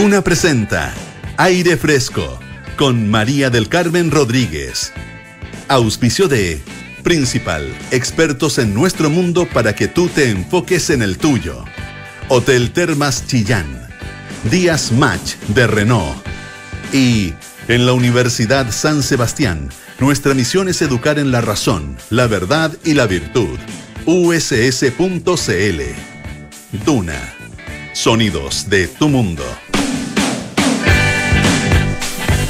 Duna presenta Aire Fresco con María del Carmen Rodríguez. Auspicio de Principal, expertos en nuestro mundo para que tú te enfoques en el tuyo. Hotel Termas Chillán. Díaz Match de Renault. Y en la Universidad San Sebastián, nuestra misión es educar en la razón, la verdad y la virtud. uss.cl. Duna. Sonidos de tu mundo.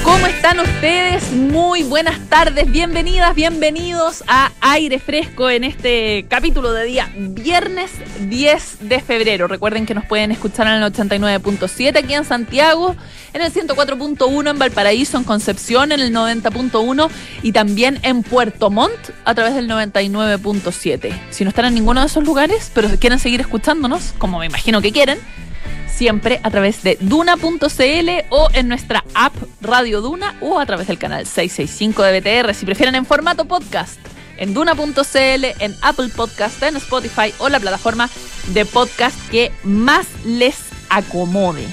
¿Cómo están ustedes? Muy buenas tardes, bienvenidas, bienvenidos a Aire Fresco en este capítulo de día viernes 10 de febrero. Recuerden que nos pueden escuchar en el 89.7 aquí en Santiago, en el 104.1 en Valparaíso, en Concepción, en el 90.1 y también en Puerto Montt a través del 99.7. Si no están en ninguno de esos lugares, pero quieren seguir escuchándonos, como me imagino que quieren, siempre a través de duna.cl o en nuestra app Radio Duna o a través del canal 665 de BTR, si prefieren en formato podcast, en duna.cl, en Apple Podcast, en Spotify o la plataforma de podcast que más les acomode.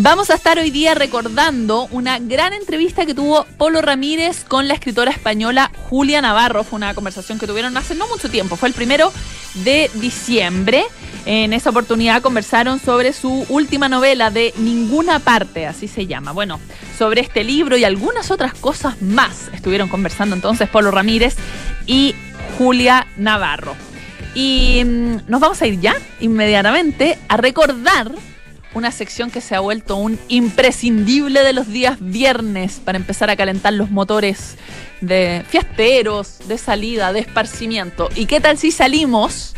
Vamos a estar hoy día recordando una gran entrevista que tuvo Polo Ramírez con la escritora española Julia Navarro. Fue una conversación que tuvieron hace no mucho tiempo, fue el primero de diciembre. En esa oportunidad conversaron sobre su última novela de Ninguna parte, así se llama. Bueno, sobre este libro y algunas otras cosas más estuvieron conversando entonces Polo Ramírez y Julia Navarro. Y mm, nos vamos a ir ya inmediatamente a recordar una sección que se ha vuelto un imprescindible de los días viernes para empezar a calentar los motores de fiesteros, de salida, de esparcimiento. ¿Y qué tal si salimos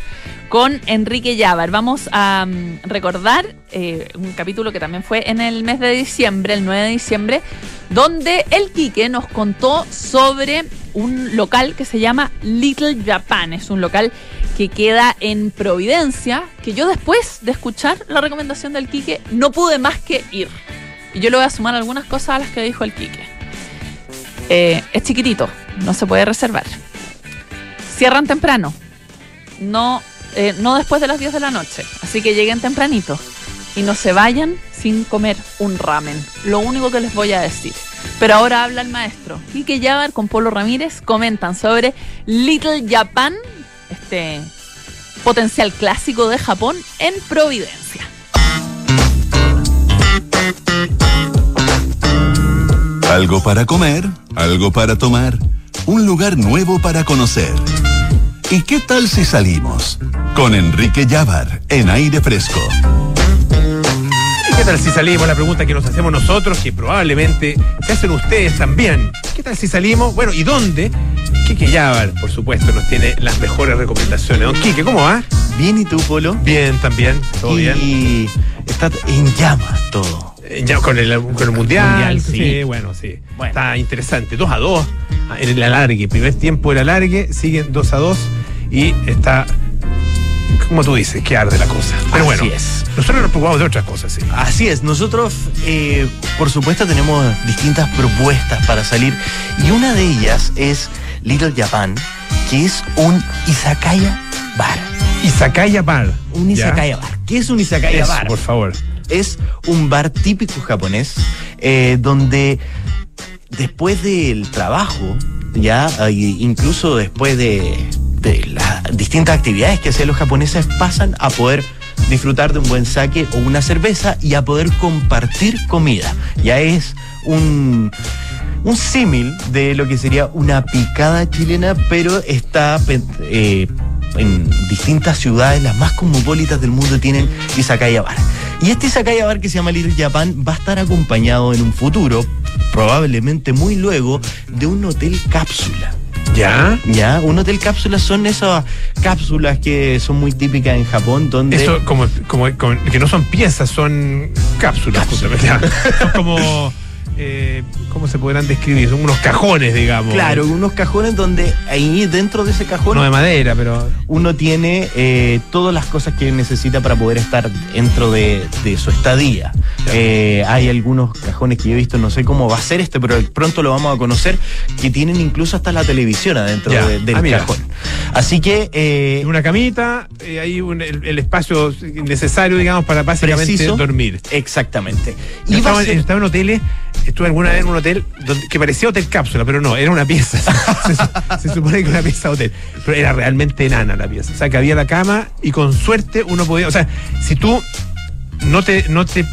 con Enrique Llávar? Vamos a um, recordar eh, un capítulo que también fue en el mes de diciembre, el 9 de diciembre, donde el Quique nos contó sobre un local que se llama Little Japan. Es un local que queda en Providencia, que yo después de escuchar la recomendación del Quique no pude más que ir. Y yo le voy a sumar algunas cosas a las que dijo el Quique. Eh, es chiquitito, no se puede reservar. Cierran temprano, no, eh, no después de las 10 de la noche, así que lleguen tempranito y no se vayan sin comer un ramen. Lo único que les voy a decir. Pero ahora habla el maestro. Quique Yabar con Polo Ramírez comentan sobre Little Japan, este potencial clásico de Japón en Providencia. Algo para comer, algo para tomar, un lugar nuevo para conocer. ¿Y qué tal si salimos? Con Enrique Llávar en aire fresco. ¿Qué tal si salimos? La pregunta que nos hacemos nosotros, que probablemente se hacen ustedes también. ¿Qué tal si salimos? Bueno, ¿y dónde? Quique Yabar, por supuesto, nos tiene las mejores recomendaciones. Don Quique, ¿cómo va? Bien, ¿y tú, Polo? Bien, también, todo y, bien. Y está en llamas todo. Ya con el, con el mundial, Mundial, sí. sí. bueno, sí. Bueno. Está interesante. 2 a 2 en el alargue. Primer tiempo el alargue, siguen 2 a 2 y está, como tú dices, que arde la cosa. Pero Así bueno, es. nosotros nos preocupamos de otras cosas, sí. Así es, nosotros eh, por supuesto tenemos distintas propuestas para salir y una de ellas es Little Japan, que es un izakaya bar. Izakaya Bar. Un ¿Ya? izakaya bar. ¿Qué es un izakaya Eso, bar? por favor. es un bar típico japonés eh, donde después del trabajo, ya, eh, incluso después de, de distintas actividades que hacen los japoneses, pasan a poder disfrutar de un buen sake o una cerveza y a poder compartir comida. Ya es un un símil de lo que sería una picada chilena, pero está eh, en distintas ciudades, las más cosmopolitas del mundo, tienen Izakaya Bar. Y este Izakaya Bar que se llama Little Japan va a estar acompañado en un futuro, probablemente muy luego, de un hotel cápsula. ¿Ya? ¿Ya? Un hotel cápsula son esas cápsulas que son muy típicas en Japón, donde... Eso como, como, como- que no son piezas, son cápsulas, justamente. Ya. Son como. Eh, ¿Cómo se podrán describir? Son unos cajones, digamos. Claro, unos cajones donde ahí dentro de ese cajón No de madera, pero. uno tiene eh, todas las cosas que necesita para poder estar dentro de, de su estadía. Eh, hay algunos cajones que yo he visto, no sé cómo va a ser este, pero pronto lo vamos a conocer, que tienen incluso hasta la televisión adentro de- del Ah, cajón. Así que eh, Una camita, ahí un- el, el espacio necesario, digamos, para básicamente Preciso. dormir. exactamente. Y estaba, ser- estaba en hoteles, estuve alguna vez en un hotel que parecía hotel cápsula, pero no, era una pieza. se, su- se supone que era una pieza hotel. Pero era realmente enana la pieza. O sea, que había la cama y con suerte uno podía. O sea, si tú no te, no te,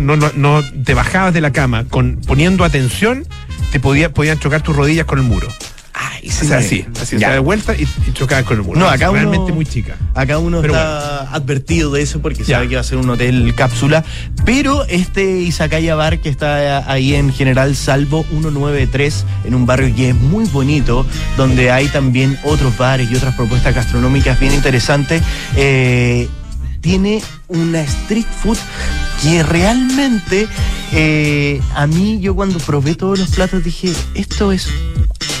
no, no, no te bajabas de la cama con poniendo atención, te podía, podían chocar tus rodillas con el muro. Ay, O sea, así, así, sea, de vuelta y, y con el muro. No, acá uno- realmente muy chica. Acá uno Pero está advertido de eso porque Ya. sabe que va a ser un hotel cápsula. Pero este Izakaya Bar que está ahí en General Salvo 193, en un barrio que es muy bonito, donde hay también otros bares y otras propuestas gastronómicas bien interesantes, eh, tiene una street food que realmente eh, a mí yo cuando probé todos los platos dije, esto es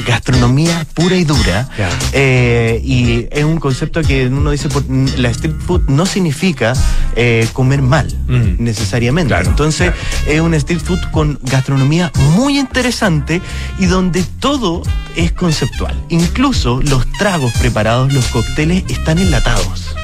gastronomía pura y dura. Eh, y es un concepto que uno dice, por, la street food no significa eh, comer mal, Mm. necesariamente. Claro, Entonces, claro. es un street food con gastronomía muy interesante y donde todo es conceptual. Incluso los tragos preparados, los cócteles, están enlatados.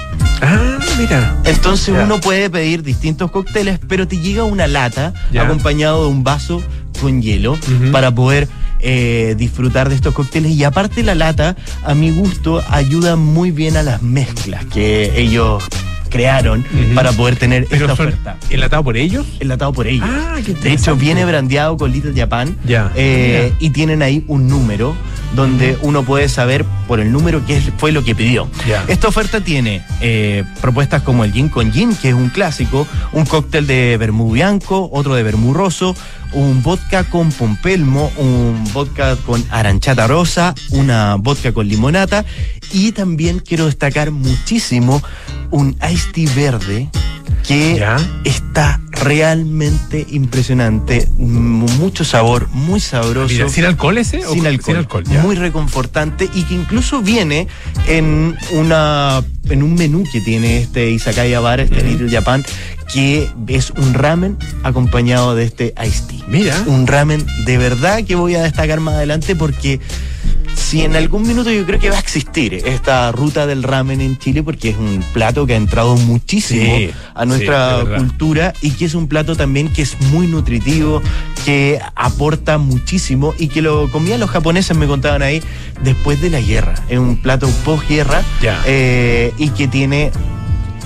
Ah, mira. Entonces uno puede pedir distintos cócteles, pero te llega una lata acompañado de un vaso con hielo para poder eh, disfrutar de estos cócteles. Y aparte la lata, a mi gusto, ayuda muy bien a las mezclas que ellos crearon para poder tener Pero esta oferta. enlatados por ellos. Enlatado por ellos. Ah, qué de hecho, viene brandeado con Little Japan. Ya. eh, y tienen ahí un número donde uno puede saber por el número qué fue lo que pidió. Ya. Esta oferta tiene eh, propuestas como el gin con gin, que es un clásico, un cóctel de vermú bianco, otro de vermú roso, un vodka con pompelmo, un vodka con aranchata rosa, una vodka con limonata y también quiero destacar muchísimo un iced tea verde que Ya. está realmente impresionante, mucho sabor, muy sabroso. Mira, ¿sin alcohol ese? ¿O Sin alcohol, Sin alcohol, ya. muy reconfortante y que incluso viene en una en un menú que tiene este Izakaya Bar, este. Little Japan, que es un ramen acompañado de este iced tea. Mira. Un ramen de verdad que voy a destacar más adelante porque si en algún minuto yo creo que va a existir esta ruta del ramen en Chile porque es un plato que ha entrado muchísimo Sí, a nuestra sí, cultura y que es un plato también que es muy nutritivo, que aporta muchísimo y que lo comían los japoneses, me contaban ahí, después de la guerra. Es un plato posguerra eh, y que tiene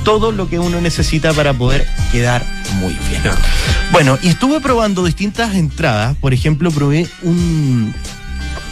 todo lo que uno necesita para poder quedar muy bien. Bueno, y estuve probando distintas entradas. Por ejemplo, probé un,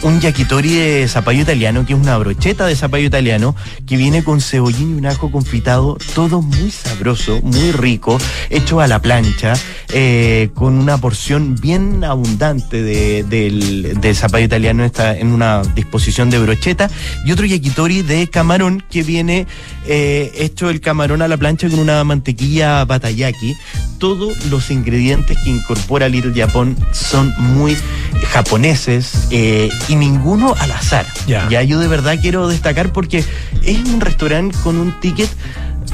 un yakitori de zapallo italiano, que es una brocheta de zapallo italiano, que viene con cebollín y un ajo confitado, todo muy sabroso, muy rico, hecho a la plancha, eh, con una porción bien abundante de- del, zapallo italiano está en una disposición de brocheta, y otro yakitori de camarón, que viene eh, hecho el camarón a la plancha con una mantequilla batayaki. Todos los ingredientes que incorpora Little Japan son muy japoneses eh, y ninguno al azar. Ya. yo de verdad quiero destacar porque es un restaurante con un ticket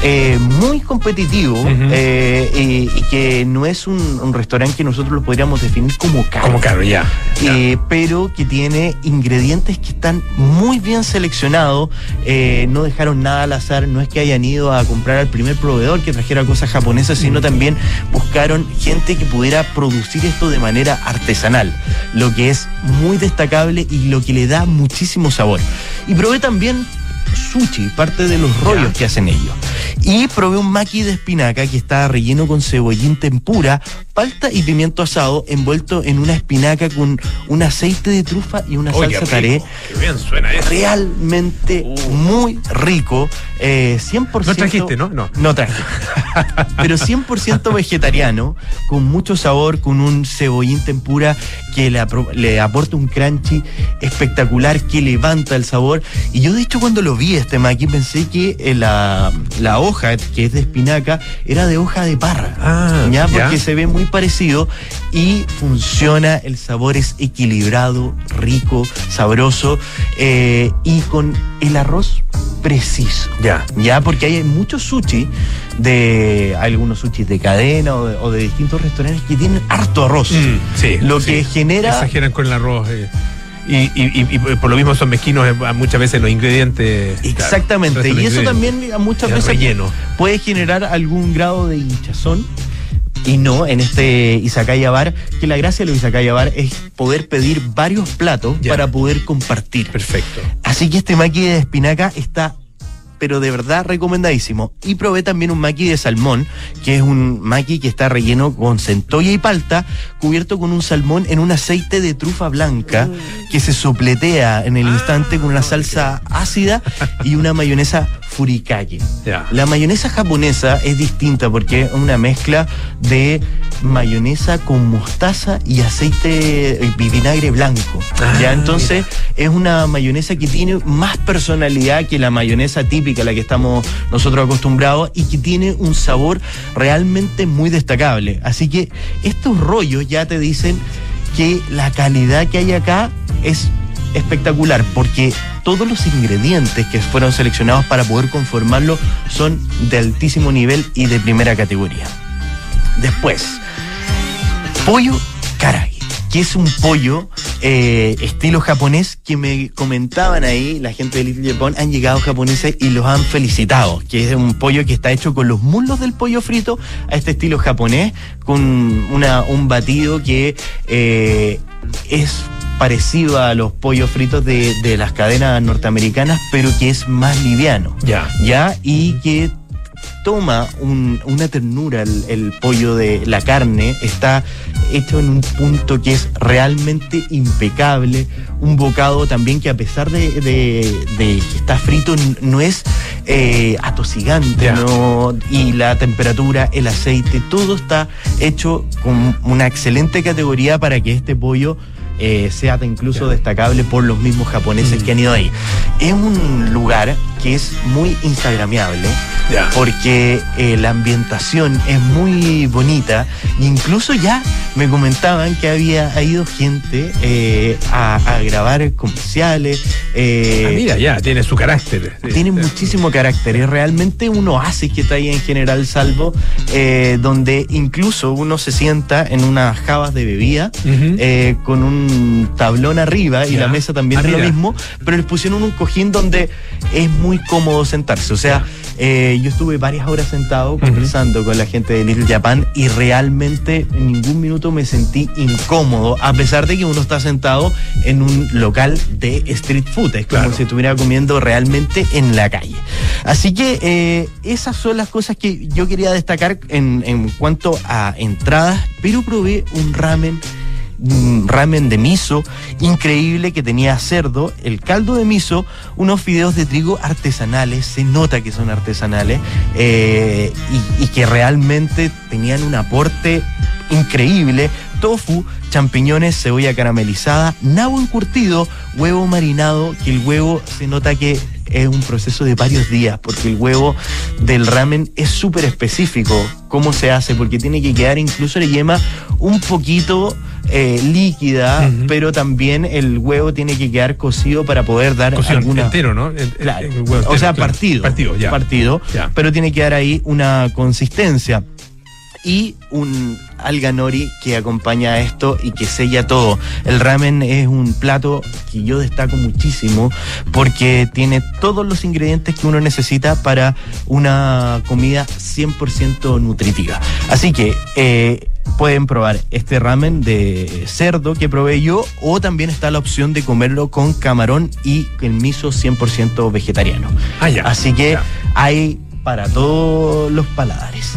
eh, muy competitivo eh, y, y que no es un, un restaurante que nosotros lo podríamos definir como caro. Como caro, ya. Eh, pero que tiene ingredientes que están muy bien seleccionados, no dejaron nada al azar, no es que hayan ido a comprar al primer proveedor que trajera cosas japonesas, sino también buscaron gente que pudiera producir esto de manera artesanal, lo que es muy destacable y lo que le da muchísimo sabor. Y probé también sushi, parte de los rollos que hacen ellos. Y probé un maki de espinaca que está relleno con cebollín tempura, palta y pimiento asado envuelto en una espinaca con un aceite de trufa y una salsa taré. Qué bien suena eso. Realmente Uh. muy rico, eh, 100%. No trajiste, ¿no? No. No traje. Pero 100% vegetariano, con mucho sabor, con un cebollín tempura que le, aporta un crunchy espectacular, que levanta el sabor. Y yo, de hecho, cuando lo vi este maqui, pensé que eh, la, la hoja, que es de espinaca, era de hoja de parra. Ah, ya, ya. porque se ve muy parecido y funciona, el sabor es equilibrado, rico, sabroso eh, y con el arroz preciso. Ya. Ya, porque hay muchos sushi de algunos sushi de cadena o de, o de distintos restaurantes que tienen harto arroz. Mm, sí. Lo sí. que genera- Exageran con el arroz. eh. Y, y- por lo mismo son mezquinos eh, muchas veces los ingredientes. Exactamente. y eso también muchas veces relleno. puede generar algún grado de hinchazón. Y no en este Izakaya Bar, que la gracia de los Izakaya Bar es poder pedir varios platos Ya. para poder compartir. Perfecto. Así que este maqui de espinaca está, pero de verdad recomendadísimo. Y probé también un maqui de salmón, que es un maqui que está relleno con centolla y palta, cubierto con un salmón en un aceite de trufa blanca, que se sopletea en el instante con una salsa ácida y una mayonesa furikake. La mayonesa japonesa es distinta porque es una mezcla de mayonesa con mostaza y aceite y vinagre blanco. Ah, ya entonces es una mayonesa que tiene más personalidad que la mayonesa típica a la que estamos nosotros acostumbrados y que tiene un sabor realmente muy destacable. Así que estos rollos ya te dicen que la calidad que hay acá es espectacular porque todos los ingredientes que fueron seleccionados para poder conformarlo son de altísimo nivel y de primera categoría. Después, pollo karagi, que es un pollo eh, estilo japonés que me comentaban ahí, la gente de Little Japan, han llegado japoneses y los han felicitado, que es un pollo que está hecho con los muslos del pollo frito a este estilo japonés, con una, un batido que eh, es parecido a los pollos fritos de, de las cadenas norteamericanas, pero que es más liviano. Ya. ¿ya? Y que toma un- una ternura el, el pollo de la carne, está hecho en un punto que es realmente impecable, un bocado también que a pesar de, de- de que está frito no es eh, atosigante. ¿no? y la temperatura, el aceite, todo está hecho con una excelente categoría para que este pollo eh, sea incluso destacable por los mismos japoneses Mm. que han ido ahí. Es un lugar que es muy instagramiable porque eh, la ambientación es muy bonita e incluso ya me comentaban que había ido gente eh, a, a grabar comerciales. eh, Ah, mira, ya, tiene su carácter. Tiene sí. muchísimo carácter, es realmente un oasis que está ahí en General Salvo, donde incluso uno se sienta en unas jabas de bebida con un tablón arriba y la mesa también es lo mismo, pero les pusieron un cojín donde es muy cómodo sentarse. O sea, eh, yo estuve varias horas sentado conversando con la gente de Little Japan y realmente en ningún minuto me sentí incómodo, a pesar de que uno está sentado en un local de street food. Es como si estuviera comiendo realmente en la calle. Así que eh, esas son las cosas que yo quería destacar en, en cuanto a entradas, pero probé un ramen ramen de miso increíble que tenía cerdo, el caldo de miso, unos fideos de trigo artesanales, se nota que son artesanales eh, y, y que realmente tenían un aporte increíble, tofu, champiñones, cebolla caramelizada, nabo encurtido, huevo marinado, que el huevo se nota que es un proceso de varios días, porque el huevo del ramen es súper específico cómo se hace, porque tiene que quedar incluso la yema un poquito eh, líquida, pero también el huevo tiene que quedar cocido para poder dar Cocido alguna... entero, ¿no? El- el- Claro. el huevo o sea, claro. partido. Partido, ya. Partido, Ya. pero tiene que dar ahí una consistencia. Y un alga nori que acompaña a esto y que sella todo. El ramen es un plato que yo destaco muchísimo porque tiene todos los ingredientes que uno necesita para una comida 100% nutritiva. Así que eh, pueden probar este ramen de cerdo que probé yo o también está la opción de comerlo con camarón y el miso 100% vegetariano. Ah, ya. Así que Ya. hay para todos los paladares.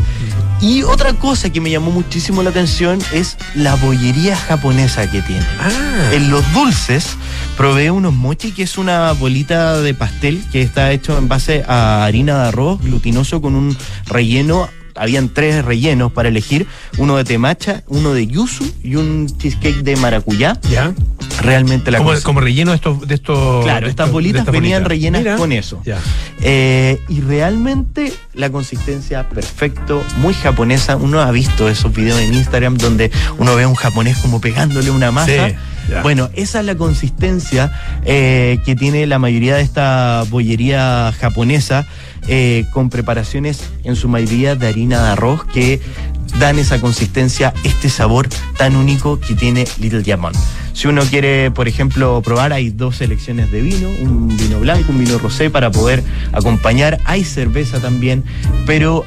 Y otra cosa que me llamó muchísimo la atención es la bollería japonesa que tiene. Ah, En los dulces probé unos mochi, que es una bolita de pastel que está hecho en base a harina de arroz glutinoso con un relleno. Habían tres rellenos para elegir, uno de temacha, uno de yuzu y un cheesecake de maracuyá. ya. Realmente la Como, cosa- como relleno de estos. De estos Claro, de estas bolitas venían rellenas Mira. con eso. Ya. Eh, y realmente la consistencia perfecto, muy japonesa. Uno ha visto esos videos en Instagram donde uno ve a un japonés como pegándole una masa. Sí, ya. Bueno, esa es la consistencia eh, que tiene la mayoría de esta bollería japonesa eh, con preparaciones en su mayoría de harina de arroz que dan esa consistencia, este sabor tan único que tiene Little Japan. Si uno quiere, por ejemplo, probar, hay dos selecciones de vino, un vino blanco, un vino rosé para poder acompañar. Hay cerveza también, pero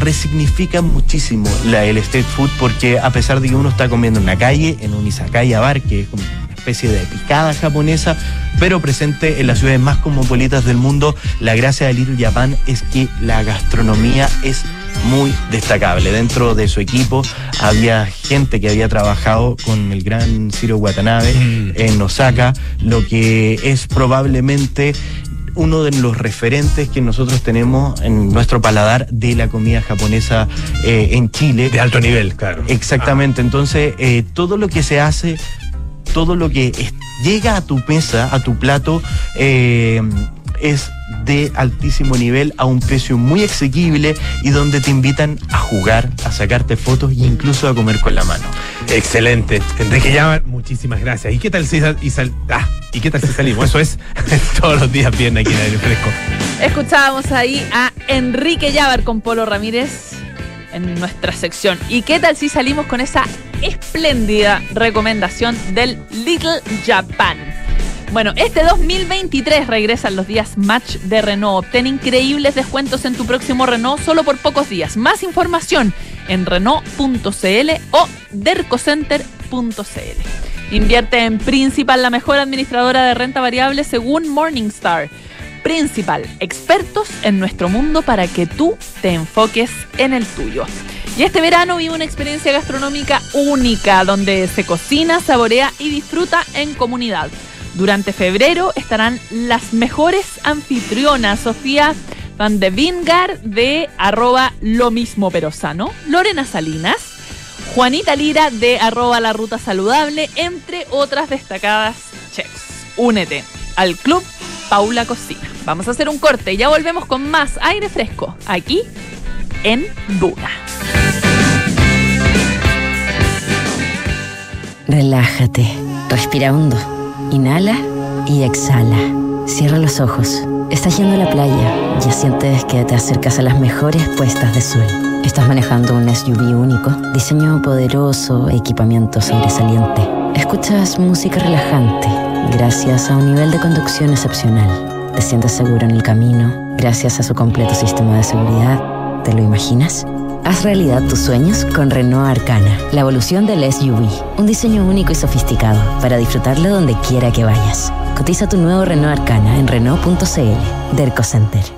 resignifica muchísimo la, el street food porque a pesar de que uno está comiendo en una calle, en un izakaya bar, que es como especie de picada japonesa, pero presente en las ciudades más cosmopolitas del mundo, la gracia de Little Japan es que la gastronomía es muy destacable. Dentro de su equipo había gente que había trabajado con el gran Ciro Watanabe Mm. en Osaka, lo que es probablemente uno de los referentes que nosotros tenemos en nuestro paladar de la comida japonesa eh, en Chile. De alto nivel, claro. Exactamente, entonces eh, todo lo que se hace, todo lo que es- llega a tu mesa, a tu plato, eh, es de altísimo nivel a un precio muy asequible y donde te invitan a jugar, a sacarte fotos e incluso a comer con la mano. Excelente. Enrique Llama, muchísimas gracias. ¿Y qué tal si, sal- y sal- ah, ¿y qué tal si salimos? Eso es todos los días viernes aquí en Aire Fresco. Escuchábamos ahí a Enrique Llávar con Polo Ramírez en nuestra sección. ¿Y qué tal si salimos con esa espléndida recomendación del Little Japan? Bueno, este 2023 regresan los días Match de Renault. Obtén increíbles descuentos en tu próximo Renault solo por pocos días. Más información en Renault.cl o dercocenter.cl. Invierte en Principal, la mejor administradora de renta variable según Morningstar. Principal, expertos en nuestro mundo para que tú te enfoques en el tuyo. Y este verano vive una experiencia gastronómica única donde se cocina, saborea y disfruta en comunidad. Durante febrero estarán las mejores anfitrionas, Sofía Van de Vingar de arroba lo mismo pero sano, Lorena Salinas, Juanita Lira de arroba la ruta saludable, entre otras destacadas chefs. Únete al club Paula Cocina. Vamos a hacer un corte y ya volvemos con más aire fresco aquí en Duna. Relájate, respira hondo, inhala y exhala. Cierra los ojos. Estás yendo a la playa, ya sientes que te acercas a las mejores puestas de sol. Estás manejando un SUV único, diseño poderoso, equipamiento sobresaliente. Escuchas música relajante gracias a un nivel de conducción excepcional. Te sientes seguro en el camino gracias a su completo sistema de seguridad. ¿Te lo imaginas? Haz realidad tus sueños con Renault Arcana, la evolución del SUV. Un diseño único y sofisticado para disfrutarlo donde quiera que vayas. Cotiza tu nuevo Renault Arcana en Renault.cl. Derco Center.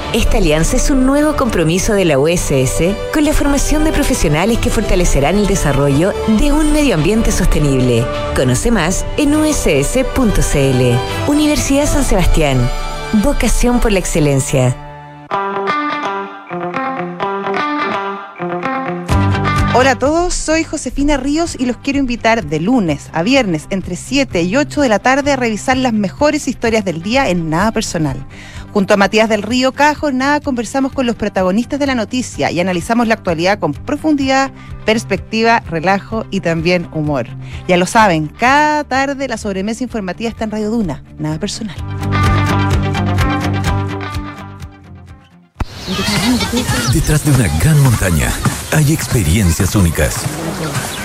Esta alianza es un nuevo compromiso de la USS con la formación de profesionales que fortalecerán el desarrollo de un medio ambiente sostenible. Conoce más en uss.cl. Universidad San Sebastián. Vocación por la excelencia. Hola a todos, soy Josefina Ríos y los quiero invitar de lunes a viernes entre 7 y 8 de la tarde a revisar las mejores historias del día en Nada Personal. Junto a Matías del Río Cajo, nada conversamos con los protagonistas de la noticia y analizamos la actualidad con profundidad, perspectiva, relajo y también humor. Ya lo saben, cada tarde la sobremesa informativa está en Radio Duna, Nada Personal. Detrás de una gran montaña hay experiencias únicas.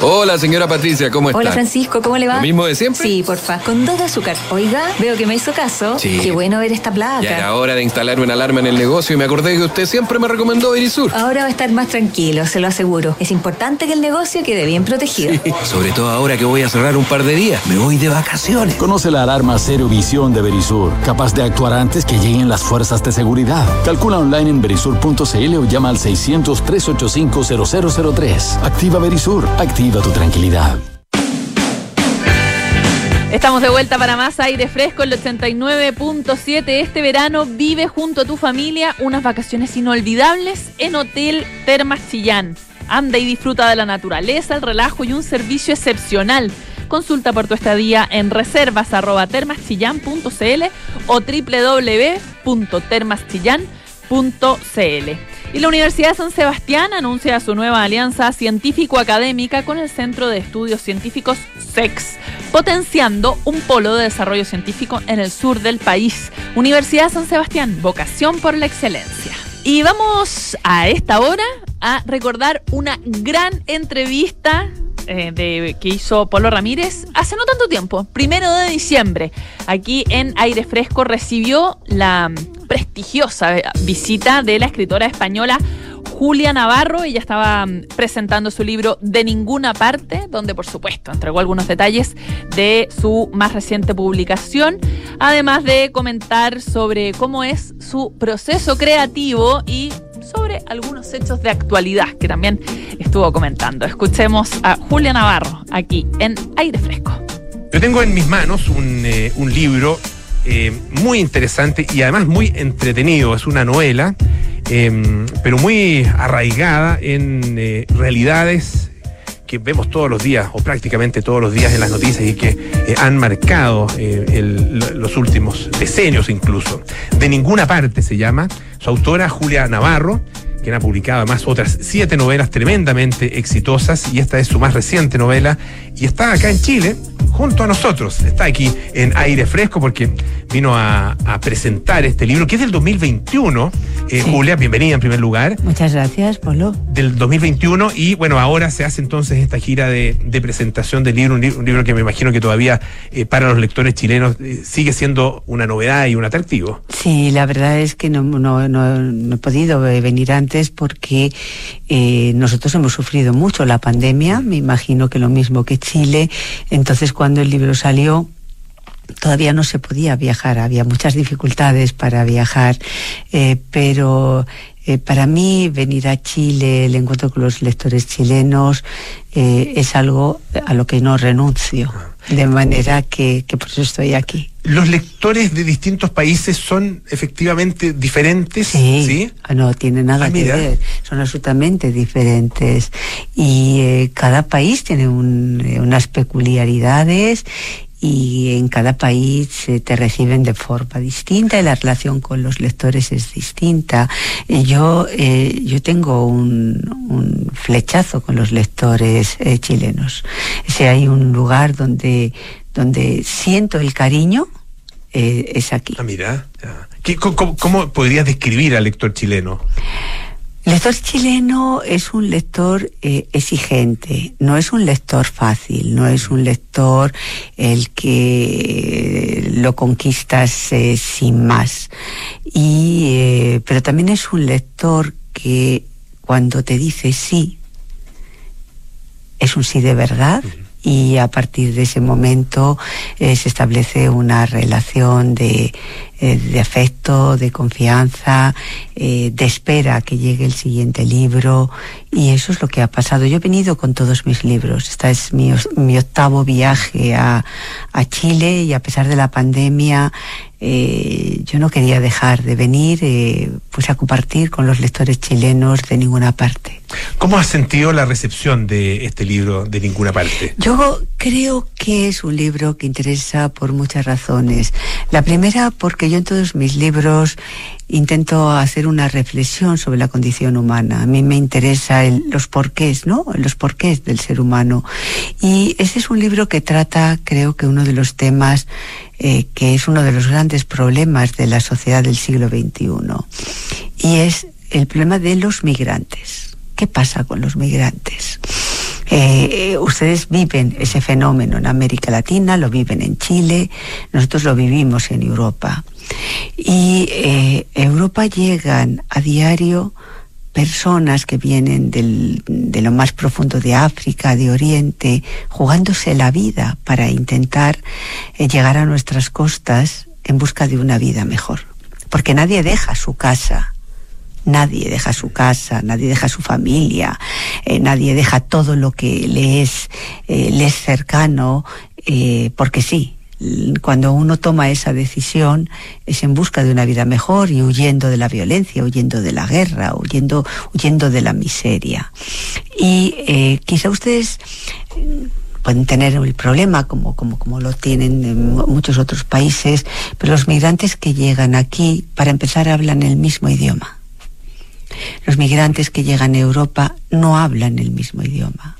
Hola, señora Patricia, ¿cómo está? Hola, Francisco, ¿cómo le va? ¿Lo mismo de siempre? Sí, porfa. Con dos de azúcar. Oiga, veo que me hizo caso. Sí. Qué bueno ver esta placa. Ya era hora de instalar una alarma en el negocio y me acordé que usted siempre me recomendó Verisur. Ahora va a estar más tranquilo, se lo aseguro. Es importante que el negocio quede bien protegido. Sobre todo ahora que voy a cerrar un par de días. Me voy de vacaciones. Conoce la alarma Cero Visión de Verisur, capaz de actuar antes que lleguen las fuerzas de seguridad. Calcula online en verisur.cl o llama al 600-385-0003. Activa Verisur, activa tu tranquilidad. Estamos de vuelta para más aire fresco el 89.7. Este verano vive junto a tu familia unas vacaciones inolvidables en Hotel Termas Chillán. Anda y disfruta de la naturaleza, el relajo y un servicio excepcional. Consulta por tu estadía en reservas arroba termaschillán.cl o Y la Universidad de San Sebastián anuncia su nueva alianza científico-académica con el Centro de Estudios Científicos SEX, potenciando un polo de desarrollo científico en el sur del país. Universidad de San Sebastián, vocación por la excelencia. Y vamos a esta hora a recordar una gran entrevista eh, que hizo Polo Ramírez hace no tanto tiempo, primero de diciembre. Aquí en Aire Fresco recibió la prestigiosa visita de la escritora española Julia Navarro. Ella estaba mm, presentando su libro De Ninguna Parte, donde por supuesto entregó algunos detalles de su más reciente publicación, además de comentar sobre cómo es su proceso creativo y sobre algunos hechos de actualidad que también estuvo comentando. Escuchemos a Julia Navarro aquí en Aire Fresco. Yo tengo en mis manos un, eh, un libro eh, muy interesante y además muy entretenido. Es una novela, eh, pero muy arraigada en realidades que vemos todos los días o prácticamente todos los días en las noticias y que han marcado los últimos decenios incluso. De ninguna parte se llama. Su autora, Julia Navarro, quien ha publicado además otras siete novelas tremendamente exitosas y esta es su más reciente novela y está acá en Chile junto a nosotros. Está aquí en aire fresco porque vino a, a presentar este libro que es del 2021. Eh, Julia, bienvenida en primer lugar Muchas gracias, Polo. del 2021 y bueno, ahora se hace entonces esta gira de, de presentación del libro, un, li- un libro que me imagino que todavía eh, para los lectores chilenos eh, sigue siendo una novedad y un atractivo. Sí, la verdad es que no, no, no- no he podido venir antes porque eh, nosotros hemos sufrido mucho la pandemia, me imagino que lo mismo que Chile. Entonces, cuando el libro salió, todavía no se podía viajar, había muchas dificultades para viajar, eh, pero eh, para mí venir a Chile, el encuentro con los lectores chilenos, eh, es algo a lo que no renuncio, de manera que, que por eso estoy aquí. Los lectores de distintos países son efectivamente diferentes, ¿sí? Ah, No tiene nada Ah, que mira. ver, son absolutamente diferentes y eh, cada país tiene un, unas peculiaridades y en cada país eh, te reciben de forma distinta y la relación con los lectores es distinta. Eh, yo, eh, yo tengo un, un flechazo con los lectores eh, chilenos. Si hay un lugar donde, donde siento el cariño, eh, es aquí. Ah, mira. ya. ¿Qué- co- cómo, cómo podrías describir al lector chileno? Lector chileno es un lector eh, exigente, no es un lector fácil, no es un lector el que lo conquistas eh, sin más. Eh, pero también es un lector que cuando te dice sí, es un sí de verdad y a partir de ese momento se establece una relación de, eh, de afecto, de confianza, eh, de espera que llegue el siguiente libro y eso es lo que ha pasado. Yo he venido con todos mis libros. Este es mi, mi octavo viaje a, a Chile y a pesar de la pandemia eh, yo no quería dejar de venir eh, pues a compartir con los lectores chilenos de ninguna parte. ¿Cómo has sentido la recepción de este libro de ninguna parte? Yo creo que es un libro que interesa por muchas razones. La primera, porque yo en todos mis libros intento hacer una reflexión sobre la condición humana. A mí me interesa el- los porqués, ¿no? Los porqués del ser humano. Y ese es un libro que trata, creo que uno de los temas eh, que es uno de los grandes problemas de la sociedad del siglo XXI. Y es el problema de los migrantes. ¿Qué pasa con los migrantes? Eh, eh, ustedes viven ese fenómeno en América Latina, lo viven en Chile, nosotros lo vivimos en Europa. Y eh, Europa llegan a diario personas que vienen del, de lo más profundo de África, de Oriente, jugándose la vida para intentar eh, llegar a nuestras costas en busca de una vida mejor. Porque nadie deja su casa, nadie deja su casa, nadie deja su familia, eh, nadie deja todo lo que le es, eh, le es cercano, eh, porque sí, cuando uno toma esa decisión es en busca de una vida mejor y huyendo de la violencia, huyendo de la guerra, huyendo, huyendo de la miseria. Y quizá ustedes pueden tener el problema como, como, como lo tienen en muchos otros países, pero los migrantes que llegan aquí, para empezar, hablan el mismo idioma. Los migrantes que llegan a Europa no hablan el mismo idioma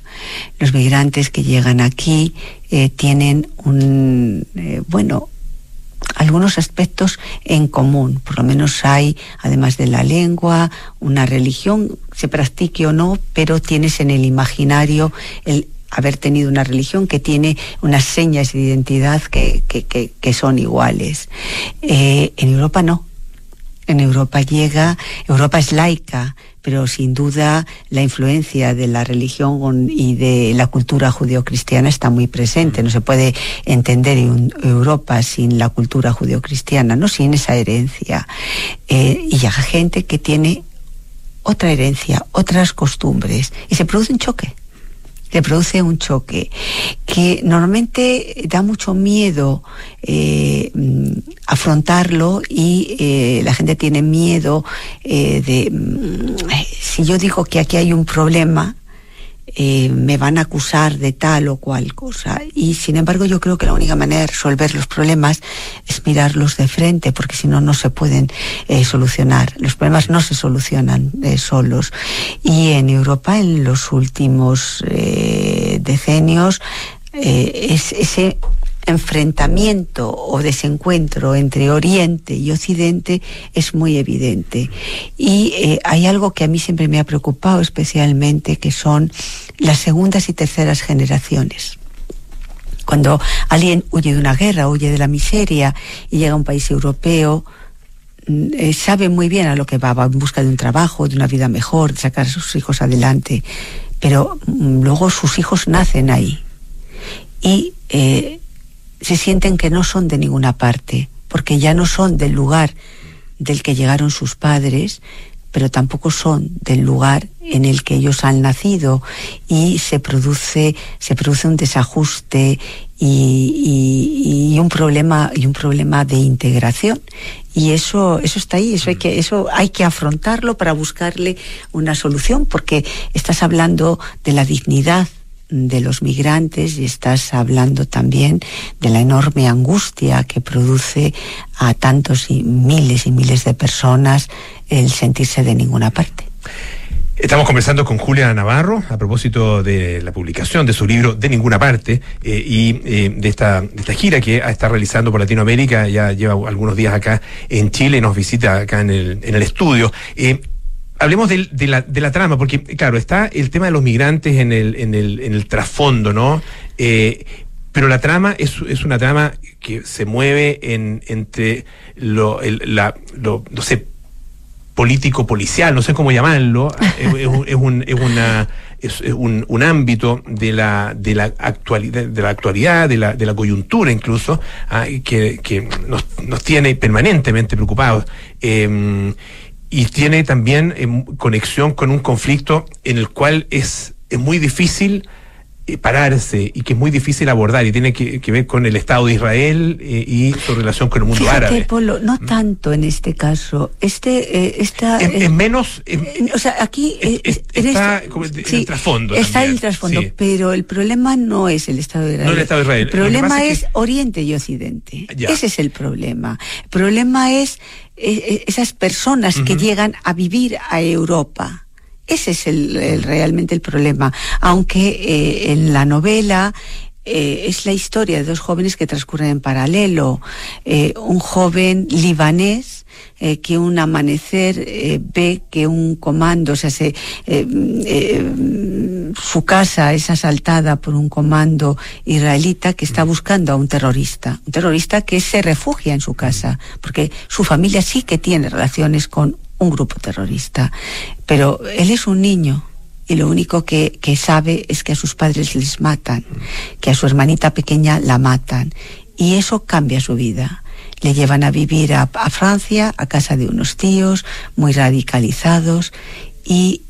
los migrantes que llegan aquí eh, tienen un, eh, bueno, algunos aspectos en común. Por lo menos hay, además de la lengua, una religión, se practique o no, pero tienes en el imaginario el haber tenido una religión que tiene unas señas de identidad que, que, que, son iguales. Eh, en Europa no. En Europa llega, Europa es laica, pero sin duda la influencia de la religión y de la cultura judeocristiana está muy presente. No se puede entender Europa sin la cultura judeocristiana, no sin esa herencia. Eh, y llega gente que tiene otra herencia, otras costumbres, y se produce un choque se produce un choque que normalmente da mucho miedo eh, mm, afrontarlo y eh, la gente tiene miedo eh, de mm, si yo digo que aquí hay un problema eh, me van a acusar de tal o cual cosa. Y sin embargo yo creo que la única manera de resolver los problemas es mirarlos de frente, porque si no, no se pueden eh, solucionar. Los problemas no se solucionan eh, solos. Y en Europa en los últimos decenios es ese enfrentamiento o desencuentro entre Oriente y Occidente es muy evidente. Y eh, hay algo que a mí siempre me ha preocupado especialmente, que son las segundas y terceras generaciones. Cuando alguien huye de una guerra, huye de la miseria y llega a un país europeo, mm, eh, sabe muy bien a lo que va, va en busca de un trabajo, de una vida mejor, de sacar a sus hijos adelante, pero mm, luego sus hijos nacen ahí. Y eh, se sienten que no son de ninguna parte, porque ya no son del lugar del que llegaron sus padres, pero tampoco son del lugar en el que ellos han nacido y se produce se produce un desajuste y, un problema y un problema de integración. Y eso eso está ahí eso hay que eso hay que afrontarlo para buscarle una solución porque estás hablando de la dignidad de los migrantes y estás hablando también de la enorme angustia que produce a tantos y miles y miles de personas el sentirse de ninguna parte. Estamos conversando con Julia Navarro a propósito de la publicación de su libro De Ninguna Parte eh, y eh, de, esta, gira que está realizando por Latinoamérica. Ya lleva algunos días acá en Chile nos visita acá en el, en el estudio. Eh, hablemos de, de, la, de la trama, porque, claro, está el tema de los migrantes en el, en el, en el trasfondo, ¿no? Eh, pero la trama es, es, una trama que se mueve en, entre lo, el, la, lo, no sé, político policial, no sé cómo llamarlo, es, es, un, es, un, es una es, un, un, ámbito de la de la actualidad de la actualidad de la, de la coyuntura incluso ah, que, que nos, nos tiene permanentemente preocupados eh, y tiene también eh, conexión con un conflicto en el cual es, es muy difícil eh, pararse y que es muy difícil abordar y tiene que, que ver con el Estado de Israel eh, y su relación con el mundo Fíjate, árabe. Polo, no tanto en este caso. Este eh, está es, es menos. O sea, aquí es, está en sí, el trasfondo. Está también. en el trasfondo, sí. pero el problema no es el Estado de Israel. No el Estado de Israel. El problema es, que... Oriente y Occidente. Ya. Ese es el problema. El problema es esas personas uh -huh. que llegan a vivir a Europa. Ese es el, el realmente el problema. Aunque eh, en la novela eh, es la historia de dos jóvenes que transcurren en paralelo. Eh, un joven libanés eh, que un amanecer eh, ve que un comando, o sea, se, eh, su casa es asaltada por un comando israelita que está buscando a un terrorista, un terrorista que se refugia en su casa, porque su familia sí que tiene relaciones con un grupo terrorista, pero él es un niño y lo único que, que sabe es que a sus padres les matan, que a su hermanita pequeña la matan, y eso cambia su vida. Le llevan a vivir a, a, Francia, a casa de unos tíos muy radicalizados y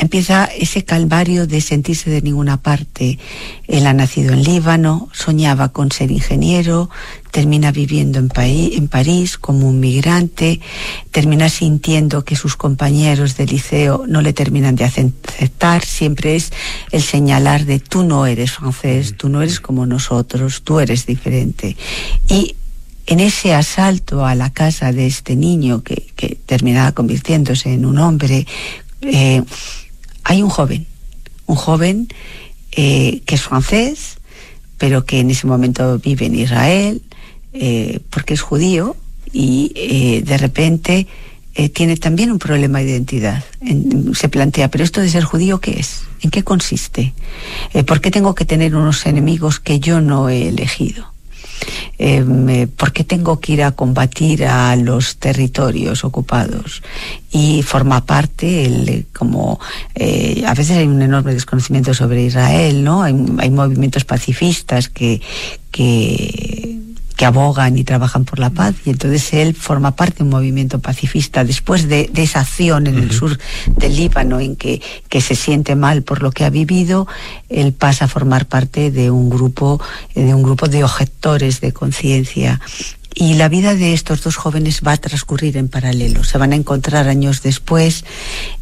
empieza ese calvario de sentirse de ninguna parte. Él ha nacido en Líbano, soñaba con ser ingeniero, termina viviendo en, París como un migrante, termina sintiendo que sus compañeros de liceo no le terminan de aceptar, siempre es el señalar de tú no eres francés, tú no eres como nosotros, tú eres diferente. Y en ese asalto a la casa de este niño que, que terminaba convirtiéndose en un hombre, eh, hay un joven, un joven eh, que es francés, pero que en ese momento vive en Israel, eh, porque es judío, y eh, de repente eh, tiene también un problema de identidad. En, se plantea, pero esto de ser judío, ¿qué es? ¿En qué consiste? Eh, ¿Por qué tengo que tener unos enemigos que yo no he elegido? Eh, ¿por qué tengo que ir a combatir a los territorios ocupados? Y forma parte, el, como eh, a veces hay un enorme desconocimiento sobre Israel, ¿no? Hay, hay movimientos pacifistas que, que que abogan y trabajan por la paz y entonces él forma parte de un movimiento pacifista después de, de esa acción en uh -huh. el sur del Líbano en que, que, se siente mal por lo que ha vivido él pasa a formar parte de un grupo de un grupo de objetores de conciencia y la vida de estos dos jóvenes va a transcurrir en paralelo se van a encontrar años después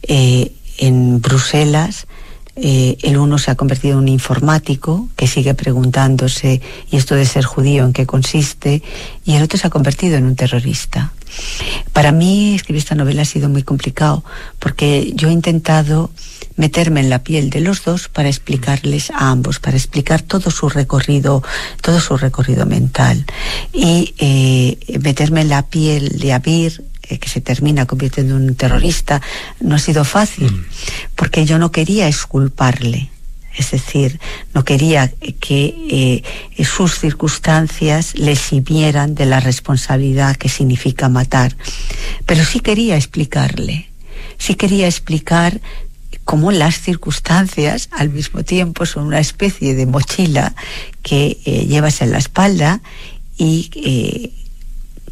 eh, en Bruselas eh, el uno se ha convertido en un informático que sigue preguntándose y esto de ser judío en qué consiste y el otro se ha convertido en un terrorista. Para mí escribir esta novela ha sido muy complicado porque yo he intentado meterme en la piel de los dos para explicarles a ambos, para explicar todo su recorrido, todo su recorrido mental. Y eh, meterme en la piel de Abir, eh, que se termina convirtiendo en un terrorista, no ha sido fácil, mm. porque yo no quería exculparle. Es decir, no quería que eh, sus circunstancias le eximieran de la responsabilidad que significa matar. Pero sí quería explicarle, sí quería explicar cómo las circunstancias al mismo tiempo son una especie de mochila que eh, llevas en la espalda y eh,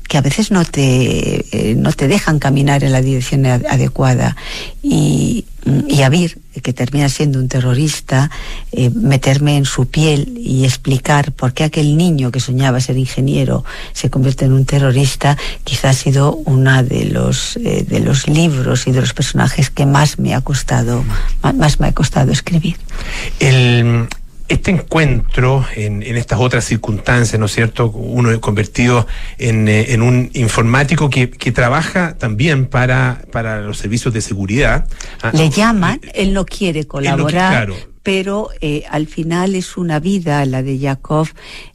que a veces no te, eh, no te dejan caminar en la dirección adecuada. Y, y Abir, que termina siendo un terrorista, eh, meterme en su piel y explicar por qué aquel niño que soñaba ser ingeniero se convierte en un terrorista, quizá ha sido uno de los, eh, de los libros y de los personajes que más me ha costado, más, me ha costado escribir. Este encuentro en, en, estas otras circunstancias, ¿no es cierto? Uno convertido en, eh, en un informático que, que, trabaja también para, para los servicios de seguridad. Le llaman, él no quiere colaborar. No, claro pero eh, al final es una vida, la de Yakov,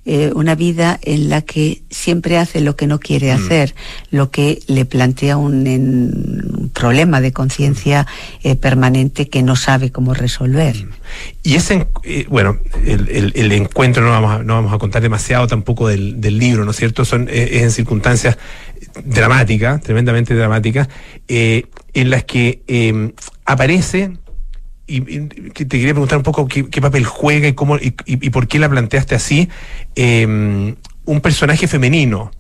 eh, una vida en la que siempre hace lo que no quiere mm. hacer, lo que le plantea un, problema de conciencia eh, permanente que no sabe cómo resolver. Mm. Y ese, bueno, el, el, el, encuentro no vamos, a, no vamos a contar demasiado tampoco del, del libro, ¿no es cierto? Son es en circunstancias dramáticas, tremendamente dramáticas, en las que aparece y, y, te quería preguntar un poco qué, qué papel juega y cómo y, y, por qué la planteaste así eh, un personaje femenino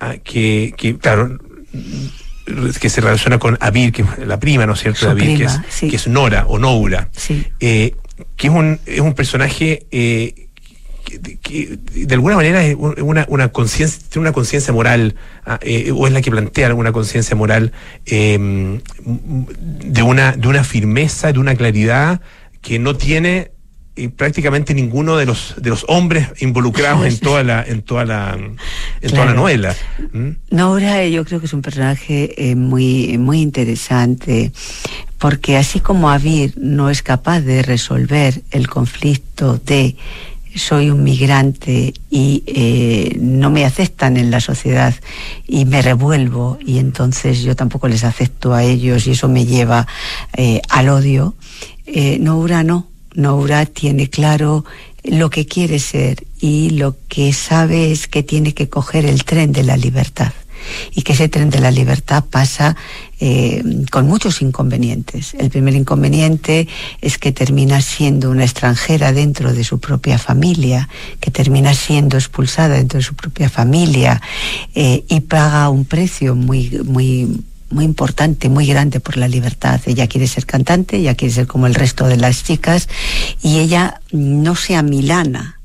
ah, que, que, claro que se relaciona con Abir que es la prima no es cierto Abir prima, que, es, sí. que es Nora o Noura sí. eh, que es un, es un personaje eh, que, que, de alguna manera es una, una conciencia, tiene una conciencia moral, eh, o es la que plantea alguna conciencia moral eh, de, una, de una firmeza, de una claridad que no tiene eh, prácticamente ninguno de los de los hombres involucrados en toda la en toda la en claro. toda la novela ¿Mm? Nora yo creo que es un personaje eh, muy muy interesante porque así como Avir no es capaz de resolver el conflicto de soy un migrante y eh, no me aceptan en la sociedad y me revuelvo y entonces yo tampoco les acepto a ellos y eso me lleva eh, al odio. Eh, Noura no. Noura tiene claro lo que quiere ser y lo que sabe es que tiene que coger el tren de la libertad y que ese tren de la libertad pasa eh, con muchos inconvenientes. El primer inconveniente es que termina siendo una extranjera dentro de su propia familia, que termina siendo expulsada dentro de su propia familia eh, y paga un precio muy, muy, muy importante, muy grande por la libertad. Ella quiere ser cantante, ella quiere ser como el resto de las chicas y ella no sea milana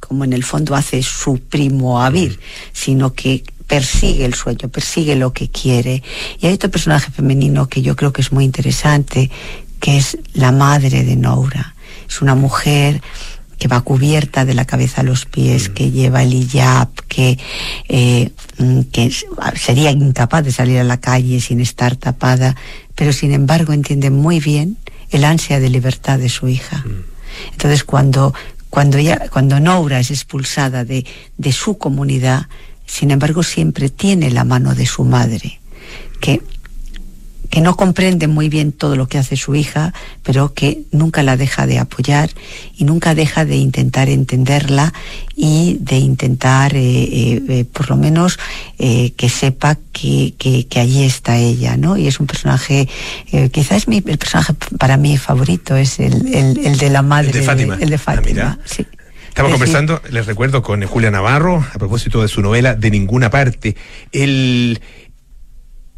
como en el fondo hace su primo Avir, sino que persigue el sueño, persigue lo que quiere. Y hay otro personaje femenino que yo creo que es muy interesante, que es la madre de Noura. Es una mujer que va cubierta de la cabeza a los pies, que lleva el hijab, que, eh, mm, que sería incapaz de salir a la calle sin estar tapada, pero sin embargo entiende muy bien el ansia de libertad de su hija. Entonces cuando, cuando, ella, cuando Noura es expulsada de, de su comunidad, sin embargo siempre tiene la mano de su madre, que, que no comprende muy bien todo lo que hace su hija, pero que nunca la deja de apoyar y nunca deja de intentar entenderla y de intentar, eh, eh, eh, por lo menos, que sepa que, que, allí está ella, ¿no? Y es un personaje, quizás mi, el personaje para mí favorito es el, el, de la madre. El de Fátima. el de Fátima, ah, sí. Estamos conversando, les recuerdo, con Julia Navarro a propósito de su novela De ninguna parte. El,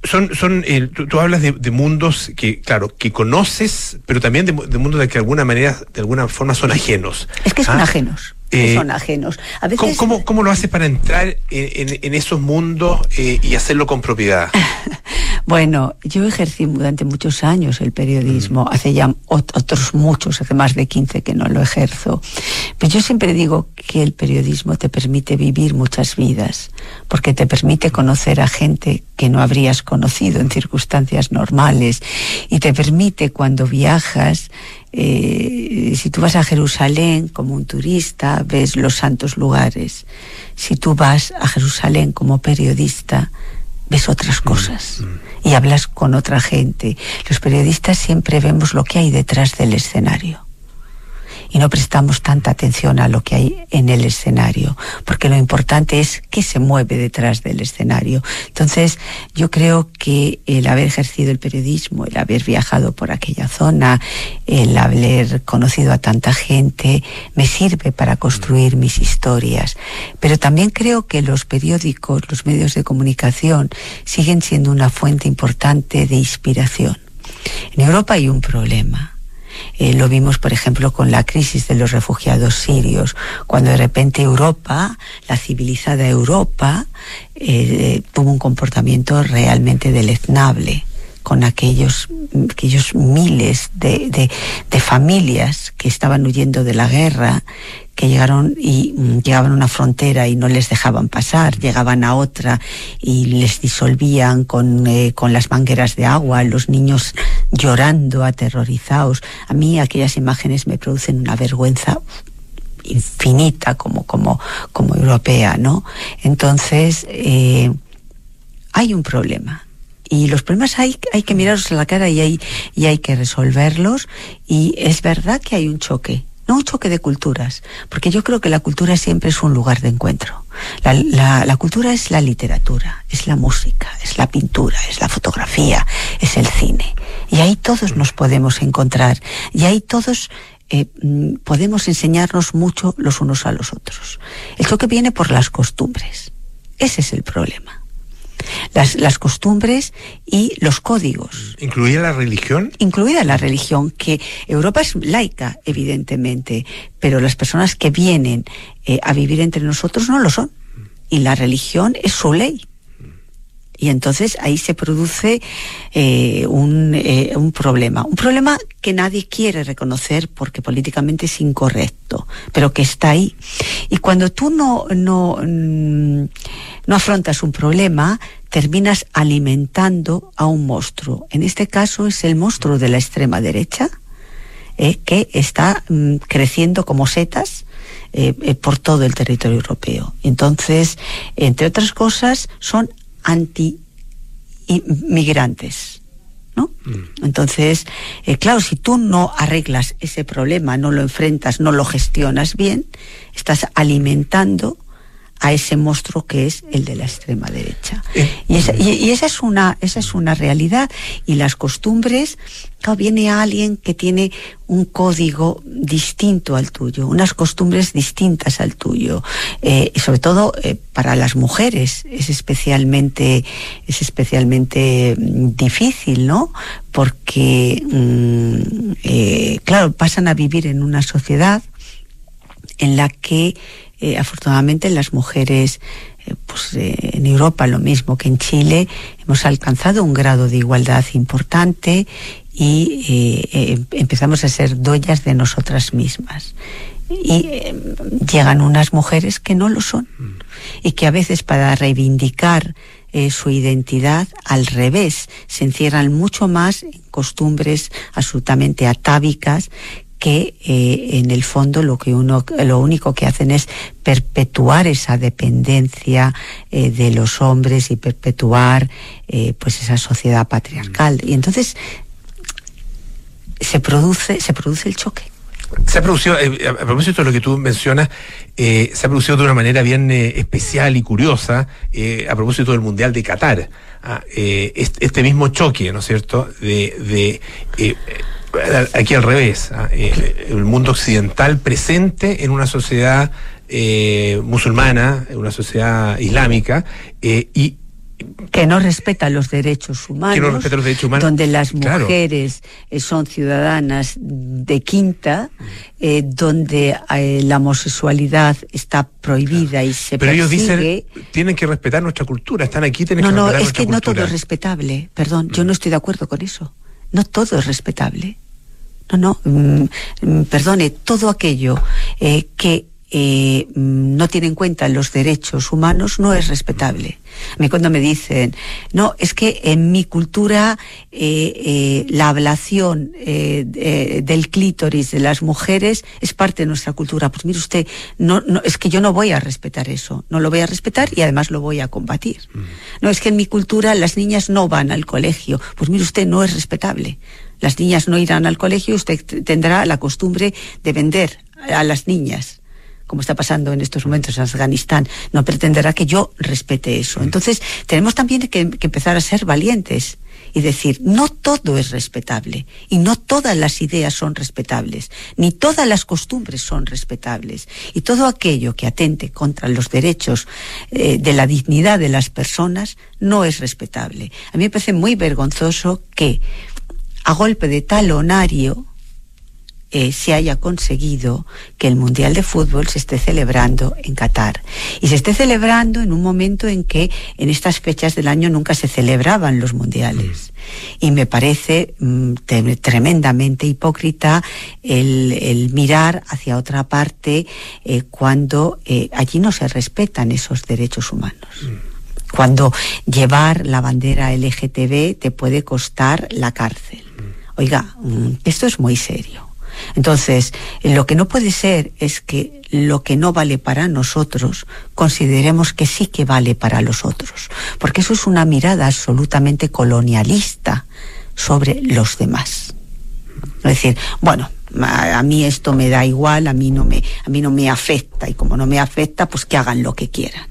son, son eh, tú, hablas de, mundos que, claro, que conoces, pero también de, mundos de que de alguna manera, de alguna forma son ajenos. Es que son ¿Ah? ajenos. Eh, son ajenos. A veces... ¿cómo, cómo, lo haces para entrar en, esos mundos eh, y hacerlo con propiedad? bueno, yo ejercí durante muchos años el periodismo, mm. hace ya otros muchos, hace más de 15 que no lo ejerzo. Pero yo siempre digo que el periodismo te permite vivir muchas vidas, porque te permite conocer a gente que no habrías conocido en circunstancias normales y te permite cuando viajas eh, si tú vas a Jerusalén como un turista, ves los santos lugares. Si tú vas a Jerusalén como periodista, ves otras mm, cosas mm. y hablas con otra gente. Los periodistas siempre vemos lo que hay detrás del escenario y no prestamos tanta atención a lo que hay en el escenario, porque lo importante es qué se mueve detrás del escenario. Entonces, yo creo que el haber ejercido el periodismo, el haber viajado por aquella zona, el haber conocido a tanta gente, me sirve para construir mis historias. Pero también creo que los periódicos, los medios de comunicación, siguen siendo una fuente importante de inspiración. En Europa hay un problema eh, lo vimos, por ejemplo, con la crisis de los refugiados sirios, cuando de repente Europa, la civilizada Europa, eh, tuvo un comportamiento realmente deleznable con aquellos, aquellos miles de, de, familias que estaban huyendo de la guerra, que llegaron y mm, llegaban a una frontera y no les dejaban pasar, llegaban a otra y les disolvían con, eh, con las mangueras de agua, los niños llorando, aterrorizados. A mí aquellas imágenes me producen una vergüenza infinita como, como, como europea, ¿no? Entonces, eh, hay un problema y los problemas hay, hay que mirarlos a la cara y hay, y hay que resolverlos. Y es verdad que hay un choque, no un choque de culturas, porque yo creo que la cultura siempre es un lugar de encuentro. La, la, cultura es la literatura, es la música, es la pintura, es la fotografía, es el cine. Y ahí todos nos podemos encontrar, y ahí todos eh, mm, podemos enseñarnos mucho los unos a los otros. El choque viene por las costumbres. Ese es el problema las, las costumbres y los códigos. ¿Incluida la religión? Incluida la religión, que Europa es laica, evidentemente, pero las personas que vienen eh, a vivir entre nosotros no lo son. Y la religión es su ley. Y entonces ahí se produce eh, un, eh, un, problema. Un problema que nadie quiere reconocer porque políticamente es incorrecto, pero que está ahí. Y cuando tú no, no, mm, no afrontas un problema, terminas alimentando a un monstruo. En este caso es el monstruo de la extrema derecha, eh, que está mm, creciendo como setas. por todo el territorio europeo. Entonces, entre otras cosas, son anti-migrantes. ¿no? Entonces, eh, claro, si tú no arreglas ese problema, no lo enfrentas, no lo gestionas bien, estás alimentando a ese monstruo que es el de la extrema derecha. Y, esa, y- y esa es una esa es una realidad y las costumbres, claro, viene alguien que tiene un código distinto al tuyo, unas costumbres distintas al tuyo, eh, y sobre todo eh, para las mujeres es especialmente es especialmente mm, difícil, ¿no? Porque mm, eh, claro pasan a vivir en una sociedad en la que eh, afortunadamente las mujeres eh, pues eh, en Europa lo mismo que en Chile hemos alcanzado un grado de igualdad importante y eh, empezamos a ser dueñas de nosotras mismas. Y eh, llegan unas mujeres que no lo son y que a veces para reivindicar su identidad al revés se encierran mucho más en costumbres absolutamente atávicas que eh, en el fondo lo que uno lo único que hacen es perpetuar esa dependencia eh, de los hombres y perpetuar eh, pues esa sociedad patriarcal y entonces se produce se produce el choque Se ha producido, eh, a propósito de lo que tú mencionas, eh, se ha producido de una manera bien eh, especial y curiosa a propósito del Mundial de Qatar. Ah, este, mismo choque, ¿no es cierto?, de, de aquí al revés, ah, eh, el mundo occidental presente en una sociedad eh, musulmana, en una sociedad islámica, eh, y que no respeta los derechos humanos, Que no respeta los derechos humanos, donde las mujeres eh, son ciudadanas de quinta, eh, donde eh, la homosexualidad está prohibida y se pero ellos dicen, tienen que respetar nuestra cultura, están aquí, tienen No, que no, respetar es que no todo es respetable. Perdón, yo no estoy de acuerdo con eso. No todo es respetable. No, no, mm, mm, perdone, todo aquello eh, que eh, mm, no tiene en cuenta los derechos humanos no es respetable. Cuando me dicen, no, es que en mi cultura eh, eh, la ablación eh, de- del clítoris de las mujeres es parte de nuestra cultura. Pues mire usted, no, no, es que yo no voy a respetar eso, no lo voy a respetar y además lo voy a combatir. No, es que en mi cultura las niñas no van al colegio. Pues mire usted, no es respetable. Las niñas no irán al colegio, usted tendrá la costumbre de vender a las niñas como está pasando en estos momentos en Afganistán, no pretenderá que yo respete eso. Entonces, tenemos también que, que empezar a ser valientes y decir, no todo es respetable y no todas las ideas son respetables, ni todas las costumbres son respetables. Y todo aquello que atente contra los derechos eh, de la dignidad de las personas no es respetable. A mí me parece muy vergonzoso que a golpe de talonario eh, se haya conseguido que el Mundial de Fútbol se esté celebrando en Qatar. Y se esté celebrando en un momento en que en estas fechas del año nunca se celebraban los mundiales. Y me parece mm, te- tremendamente hipócrita el, el mirar hacia otra parte eh, cuando eh, allí no se respetan esos derechos humanos cuando llevar la bandera LGTB te puede costar la cárcel. Oiga, mm, esto es muy serio. Entonces, lo que no puede ser es que lo que no vale para nosotros consideremos que sí que vale para los otros, porque eso es una mirada absolutamente colonialista sobre los demás. Es decir, bueno, a, a mí esto me da igual, a mí no me a mí no me afecta y como no me afecta, pues que hagan lo que quieran.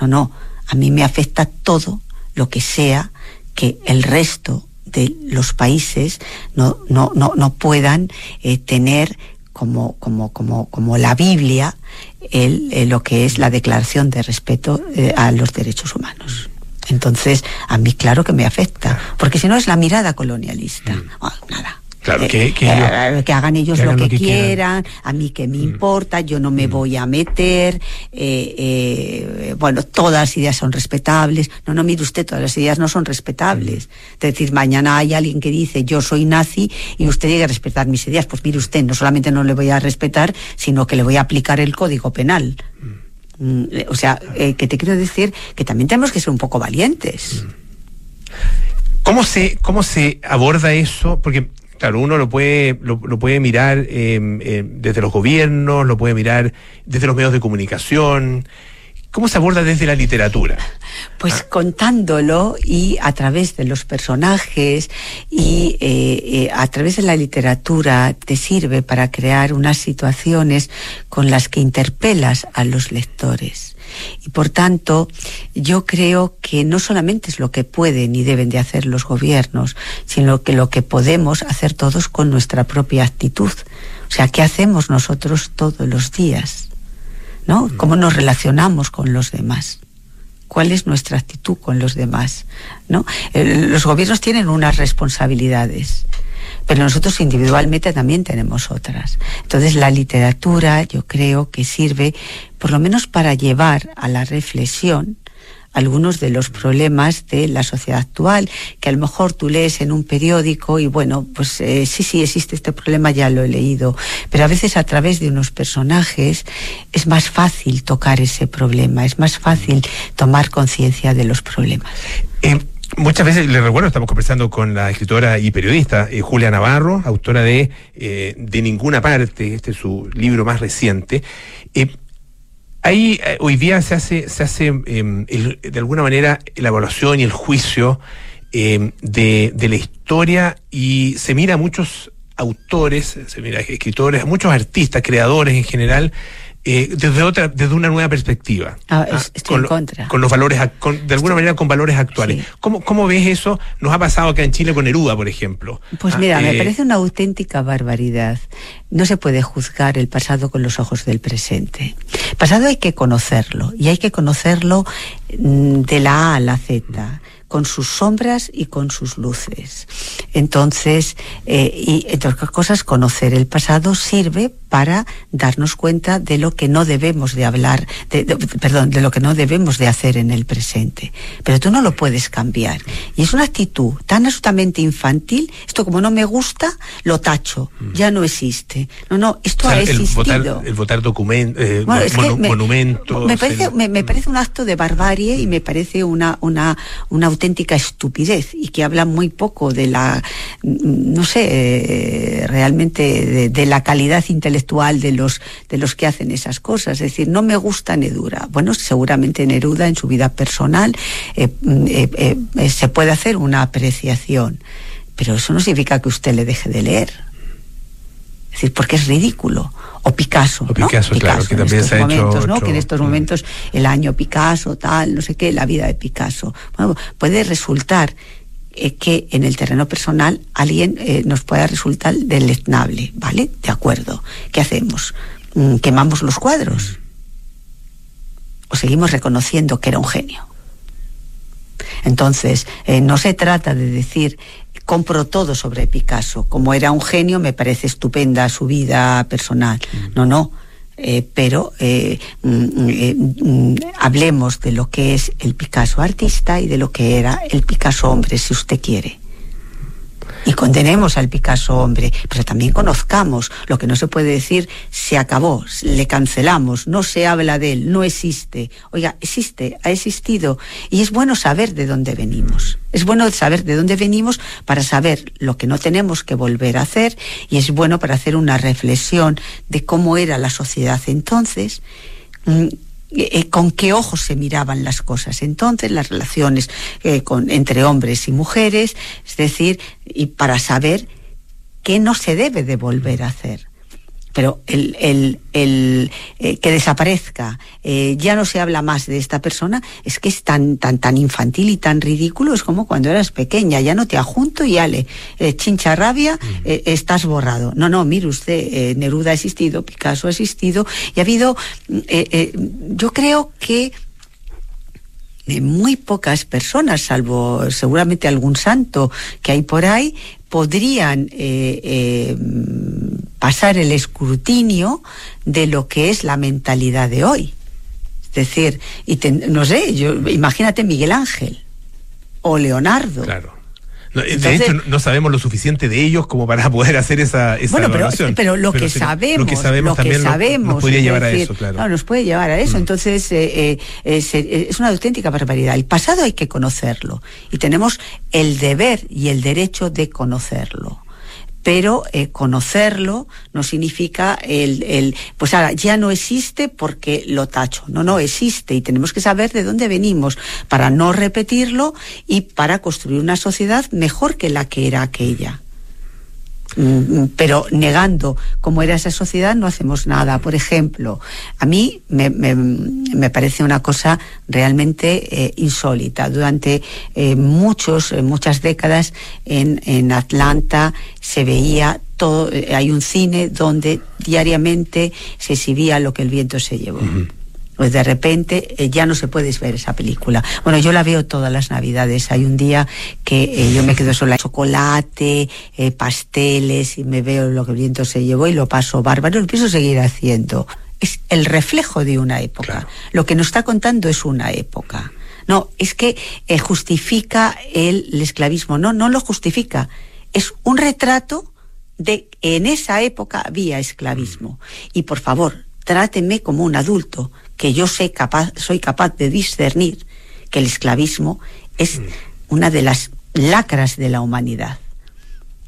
No, no, a mí me afecta todo lo que sea que el resto de los países no, no, no, no puedan eh, tener como, como, como, como la Biblia el, eh, lo que es la declaración de respeto eh, a los derechos humanos. Entonces, a mí claro que me afecta, porque si no es la mirada colonialista. Ah, nada. Claro, Eh, que, que eh, que hagan ellos que hagan lo lo que, quieran. quieran, a mí que me importa, yo no me voy a meter, eh, eh, bueno, todas las ideas son respetables. No, no, mire usted, todas las ideas no son respetables. Es decir, mañana hay alguien que dice yo soy nazi y usted llega a respetar mis ideas. Pues mire usted, no solamente no le voy a respetar, sino que le voy a aplicar el código penal. Mm, O sea, que te quiero decir que también tenemos que ser un poco valientes. ¿Cómo se, cómo se aborda eso? Porque, claro, uno lo puede, lo, lo puede mirar eh, eh, desde los gobiernos, lo puede mirar desde los medios de comunicación. ¿Cómo se aborda desde la literatura? Pues Ah. contándolo y a través de los personajes y eh, eh, a través de la literatura te sirve para crear unas situaciones con las que interpelas a los lectores. Y por tanto, yo creo que no solamente es lo que pueden y deben de hacer los gobiernos, sino que lo que podemos hacer todos con nuestra propia actitud. O sea, ¿qué hacemos nosotros todos los días? ¿No? ¿Cómo nos relacionamos con los demás? cuál es nuestra actitud con los demás. ¿no? Eh, Los gobiernos tienen unas responsabilidades, pero nosotros individualmente también tenemos otras. Entonces la literatura yo creo que sirve por lo menos para llevar a la reflexión algunos de los problemas de la sociedad actual, que a lo mejor tú lees en un periódico y bueno, pues eh, sí, sí, existe este problema, ya lo he leído, pero a veces a través de unos personajes es más fácil tocar ese problema, es más fácil tomar conciencia de los problemas. Eh, muchas veces, les recuerdo, estamos conversando con la escritora y periodista eh, Julia Navarro, autora de eh, De Ninguna Parte, este es su libro más reciente. Eh, Ahí hoy día se hace, se hace el- de alguna manera la evaluación y el juicio eh, de, de la historia y se mira a muchos autores, se mira a escritores, a muchos artistas, creadores en general, eh, desde otra, desde una nueva perspectiva. Ah, es- estoy con, en contra. con los valores, con- de alguna manera con valores actuales. ¿Cómo, ¿Cómo ves eso? Nos ha pasado acá en Chile con Neruda, por ejemplo. Pues Ah, mira, me eh, parece una auténtica barbaridad. No se puede juzgar el pasado con los ojos del presente. El pasado hay que conocerlo y hay que conocerlo mm, de la A a la Z con sus sombras y con sus luces. Entonces, eh, y entre otras cosas, conocer el pasado sirve para darnos cuenta de lo que no debemos de hablar, de- de- perdón, de lo que no debemos de hacer en el presente. Pero tú no lo puedes cambiar. Y es una actitud tan absolutamente infantil, esto como no me gusta, lo tacho, ya no existe. No, no, esto o sea, ha el existido. votar, el votar documentos, Bueno, que me- monumentos. Me parece, el- me, me parece un acto de barbarie y me parece una, una, una auténtica estupidez y que habla muy poco de la, mm, no sé, eh, realmente de, la calidad intelectual de los, de los que hacen esas cosas. Es decir, no me gusta Neruda. Bueno, seguramente Neruda en su vida personal eh, mm, eh, se puede hacer una apreciación, pero eso no significa que usted le deje de leer. Es decir, porque es ridículo. O Picasso, O ¿no? Picasso, claro, que también se ha hecho ¿no? Que en estos momentos el año Picasso, tal, no sé qué, la vida de Picasso. Bueno, puede resultar eh, que en el terreno personal alguien eh, nos pueda resultar deleznable, ¿vale? De acuerdo. ¿Qué hacemos? Mm, ¿Quemamos los cuadros? ¿O seguimos reconociendo que era un genio? Entonces, eh, no se trata de decir compro todo sobre Picasso. Como era un genio, me parece estupenda su vida personal. No, no. Eh, pero eh, mm, eh, mm, hablemos de lo que es el Picasso artista y de lo que era el Picasso hombre, si usted quiere. Y condenemos al Picasso hombre, pero también conozcamos lo que no se puede decir, se acabó, le cancelamos, no se habla de él, no existe. Oiga, existe, ha existido. Y es bueno saber de dónde venimos. Es bueno saber de dónde venimos para saber lo que no tenemos que volver a hacer y es bueno para hacer una reflexión de cómo era la sociedad entonces. Mm, eh, con qué ojos se miraban las cosas entonces, las relaciones eh, con, entre hombres y mujeres, es decir, y para saber qué no se debe de volver a hacer. Pero el, el, el eh, que desaparezca, eh, ya no se habla más de esta persona, es que es tan, tan, tan infantil y tan ridículo, es como cuando eras pequeña, ya no te ajunto y ale, eh, chincha rabia, estás borrado. No, no, mire usted, Neruda ha existido, Picasso ha existido, y ha habido, eh, yo creo que muy pocas personas, salvo seguramente algún santo que hay por ahí, podrían eh, eh, pasar el escrutinio de lo que es la mentalidad de hoy. Es decir, y no sé, yo, imagínate Miguel Ángel o Leonardo. Claro. No, de Entonces- hecho, no- sabemos lo suficiente de ellos como para poder hacer esa, esa Bueno, pero, evaluación. pero lo que sabemos, lo que sabemos lo también nos- sabemos, nos podría es llevar a eso, claro. no, nos puede llevar a eso. Entonces, eh, eh, es, eh, es una auténtica barbaridad. El pasado hay que conocerlo y tenemos el deber y el derecho de conocerlo. Pero eh, conocerlo no significa el, el, pues ahora ya no existe porque lo tacho. No, no existe y tenemos que saber de dónde venimos para no repetirlo y para construir una sociedad mejor que la que era aquella. Mm, pero negando cómo era esa sociedad no hacemos nada. Por ejemplo, a mí me, me, parece una cosa realmente eh, insólita. Durante eh, muchos, eh, muchas décadas en, en Atlanta se veía todo, hay un cine donde diariamente se exhibía lo que el viento se llevó. Pues de repente eh, ya no se puede ver esa película. Bueno, yo la veo todas las navidades. Hay un día que eh, yo me quedo sola. Chocolate, eh, pasteles, y me veo lo que el viento se llevó y lo paso bárbaro. Lo pienso seguir haciendo. Es el reflejo de una época. Lo que nos está contando es una época. No, es que justifica el, el esclavismo. No, no lo justifica. Es un retrato de en esa época había esclavismo. Y por favor, tráteme como un adulto, que yo sé capaz, soy capaz de discernir que el esclavismo es una de las lacras de la humanidad.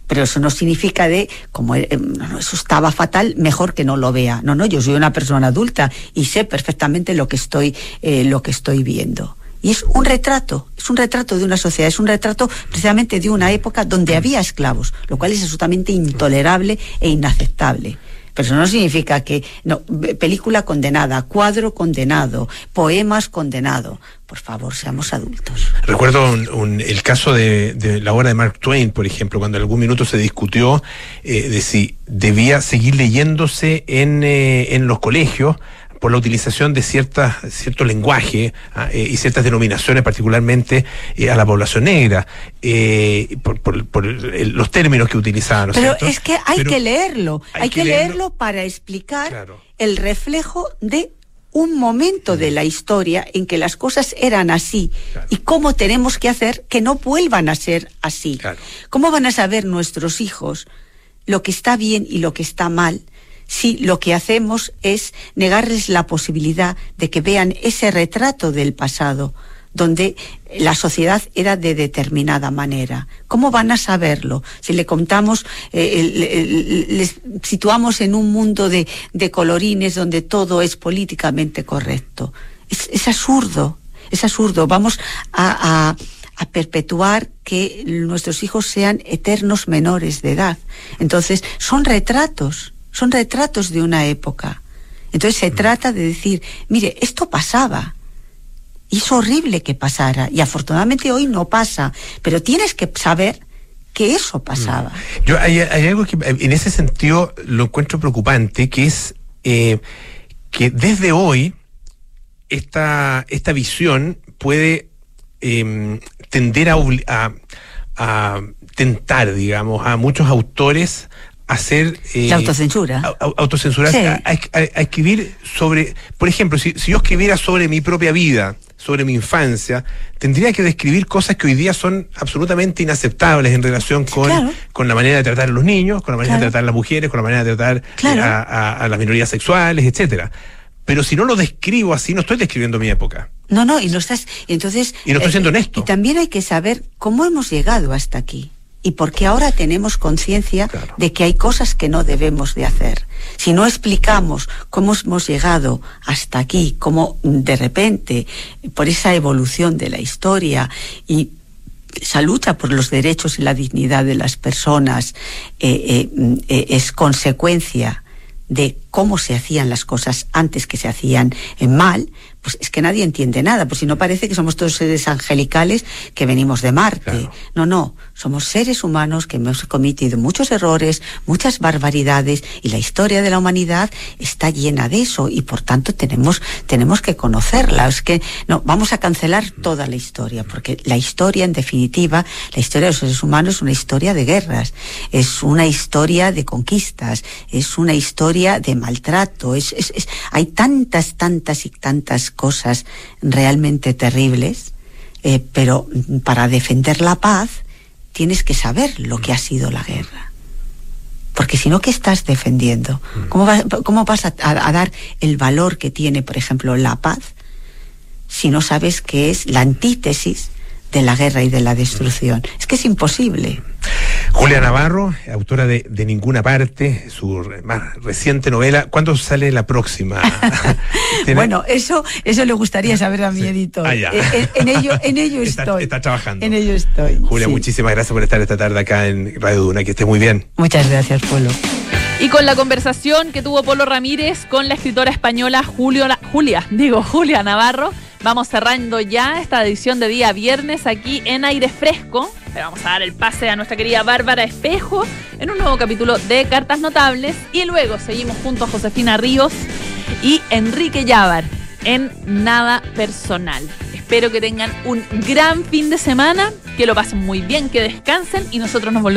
Pero eso no significa de, como eh, no, eso estaba fatal, mejor que no lo vea. No, no, yo soy una persona adulta y sé perfectamente lo que estoy, eh, lo que estoy viendo. Y es un retrato, es un retrato de una sociedad, es un retrato precisamente de una época donde había esclavos, lo cual es absolutamente intolerable e inaceptable. Pero eso no significa que no, película condenada, cuadro condenado, poemas condenado. Por favor, seamos adultos. Recuerdo un, el caso de, de, la obra de Mark Twain, por ejemplo, cuando en algún minuto se discutió eh, de si debía seguir leyéndose en, eh, en los colegios por la utilización de ciertas, cierto lenguaje eh, y ciertas denominaciones, particularmente eh, a la población negra, eh, por, por, por el, los términos que utilizaban. ¿no Pero cierto? es que hay Pero que leerlo, hay, hay que, que leerlo, leerlo para explicar Claro. el reflejo de un momento de la historia en que las cosas eran así y cómo tenemos que hacer que no vuelvan a ser así. ¿Cómo van a saber nuestros hijos lo que está bien y lo que está mal si lo que hacemos es negarles la posibilidad de que vean ese retrato del pasado? donde la sociedad era de determinada manera. ¿Cómo van a saberlo? Si le contamos, eh, les situamos en un mundo de, colorines donde todo es políticamente correcto. Es, absurdo, es absurdo. Vamos a- a perpetuar que nuestros hijos sean eternos menores de edad. Entonces, son retratos, son retratos de una época. Entonces se trata de decir, mire, esto pasaba. Y es horrible que pasara. Y afortunadamente hoy no pasa. Pero tienes que saber que eso pasaba. Yo hay, hay algo que en ese sentido lo encuentro preocupante, que es eh, que desde hoy esta, esta visión puede eh, tender a, a, a tentar, digamos, a muchos autores hacer... eh, La autocensura. a- a- autocensurarse, Sí. a, escribir sobre, por ejemplo, si, si yo escribiera sobre mi propia vida, sobre mi infancia, tendría que describir cosas que hoy día son absolutamente inaceptables en relación con, claro. con la manera de tratar a los niños, con la manera de tratar a las mujeres, con la manera de tratar eh, Claro. a, a- a las minorías sexuales, etcétera. Pero si no lo describo así, no estoy describiendo mi época. No, no, y no estás. y Entonces. Y no estoy siendo honesto. Y también hay que saber cómo hemos llegado hasta aquí. Y por qué ahora tenemos conciencia de que hay cosas que no debemos de hacer. Si no explicamos cómo hemos llegado hasta aquí, cómo de repente, por esa evolución de la historia y esa lucha por los derechos y la dignidad de las personas eh, eh, mm, eh, es consecuencia de cómo se hacían las cosas antes que se hacían mal, pues es que nadie entiende nada, pues si no parece que somos todos seres angelicales que venimos de Marte. No, no, somos seres humanos que hemos cometido muchos errores, muchas barbaridades y la historia de la humanidad está llena de eso y por tanto tenemos tenemos que conocerla, es que no vamos a cancelar toda la historia, porque la historia en definitiva, la historia de los seres humanos es una historia de guerras, es una historia de conquistas, es una historia de maltrato, es, es- es- hay tantas, tantas y tantas cosas realmente terribles, eh, pero mm, para defender la paz tienes que saber lo que ha sido la guerra. Porque si no, ¿qué estás defendiendo? ¿Cómo, vas- cómo vas a, a- a dar el valor que tiene, por ejemplo, la paz si no sabes que es la antítesis de la guerra y de la destrucción? Es que es imposible. Julia Navarro, autora de De Ninguna Parte, su más reciente novela. ¿Cuándo sale la próxima? ¿Tiene- Bueno, eso, eso le gustaría saber a mi editor. Ah, ya. Eh, eh, En, ello, en ello Está- estoy. está trabajando. En ello estoy. Julia, sí. muchísimas gracias por estar esta tarde acá en Radio Duna. Que esté muy bien. Muchas gracias, Polo. Y con la conversación que tuvo Polo Ramírez con la escritora española Julio, Julia, digo Julia Navarro, vamos cerrando ya esta edición de día viernes aquí en Aire Fresco. Le vamos a dar el pase a nuestra querida Bárbara Espejo en un nuevo capítulo de Cartas Notables y luego seguimos junto a Josefina Ríos y Enrique Llávar en Nada Personal. Espero que tengan un gran fin de semana, que lo pasen muy bien, que descansen y nosotros nos volvemos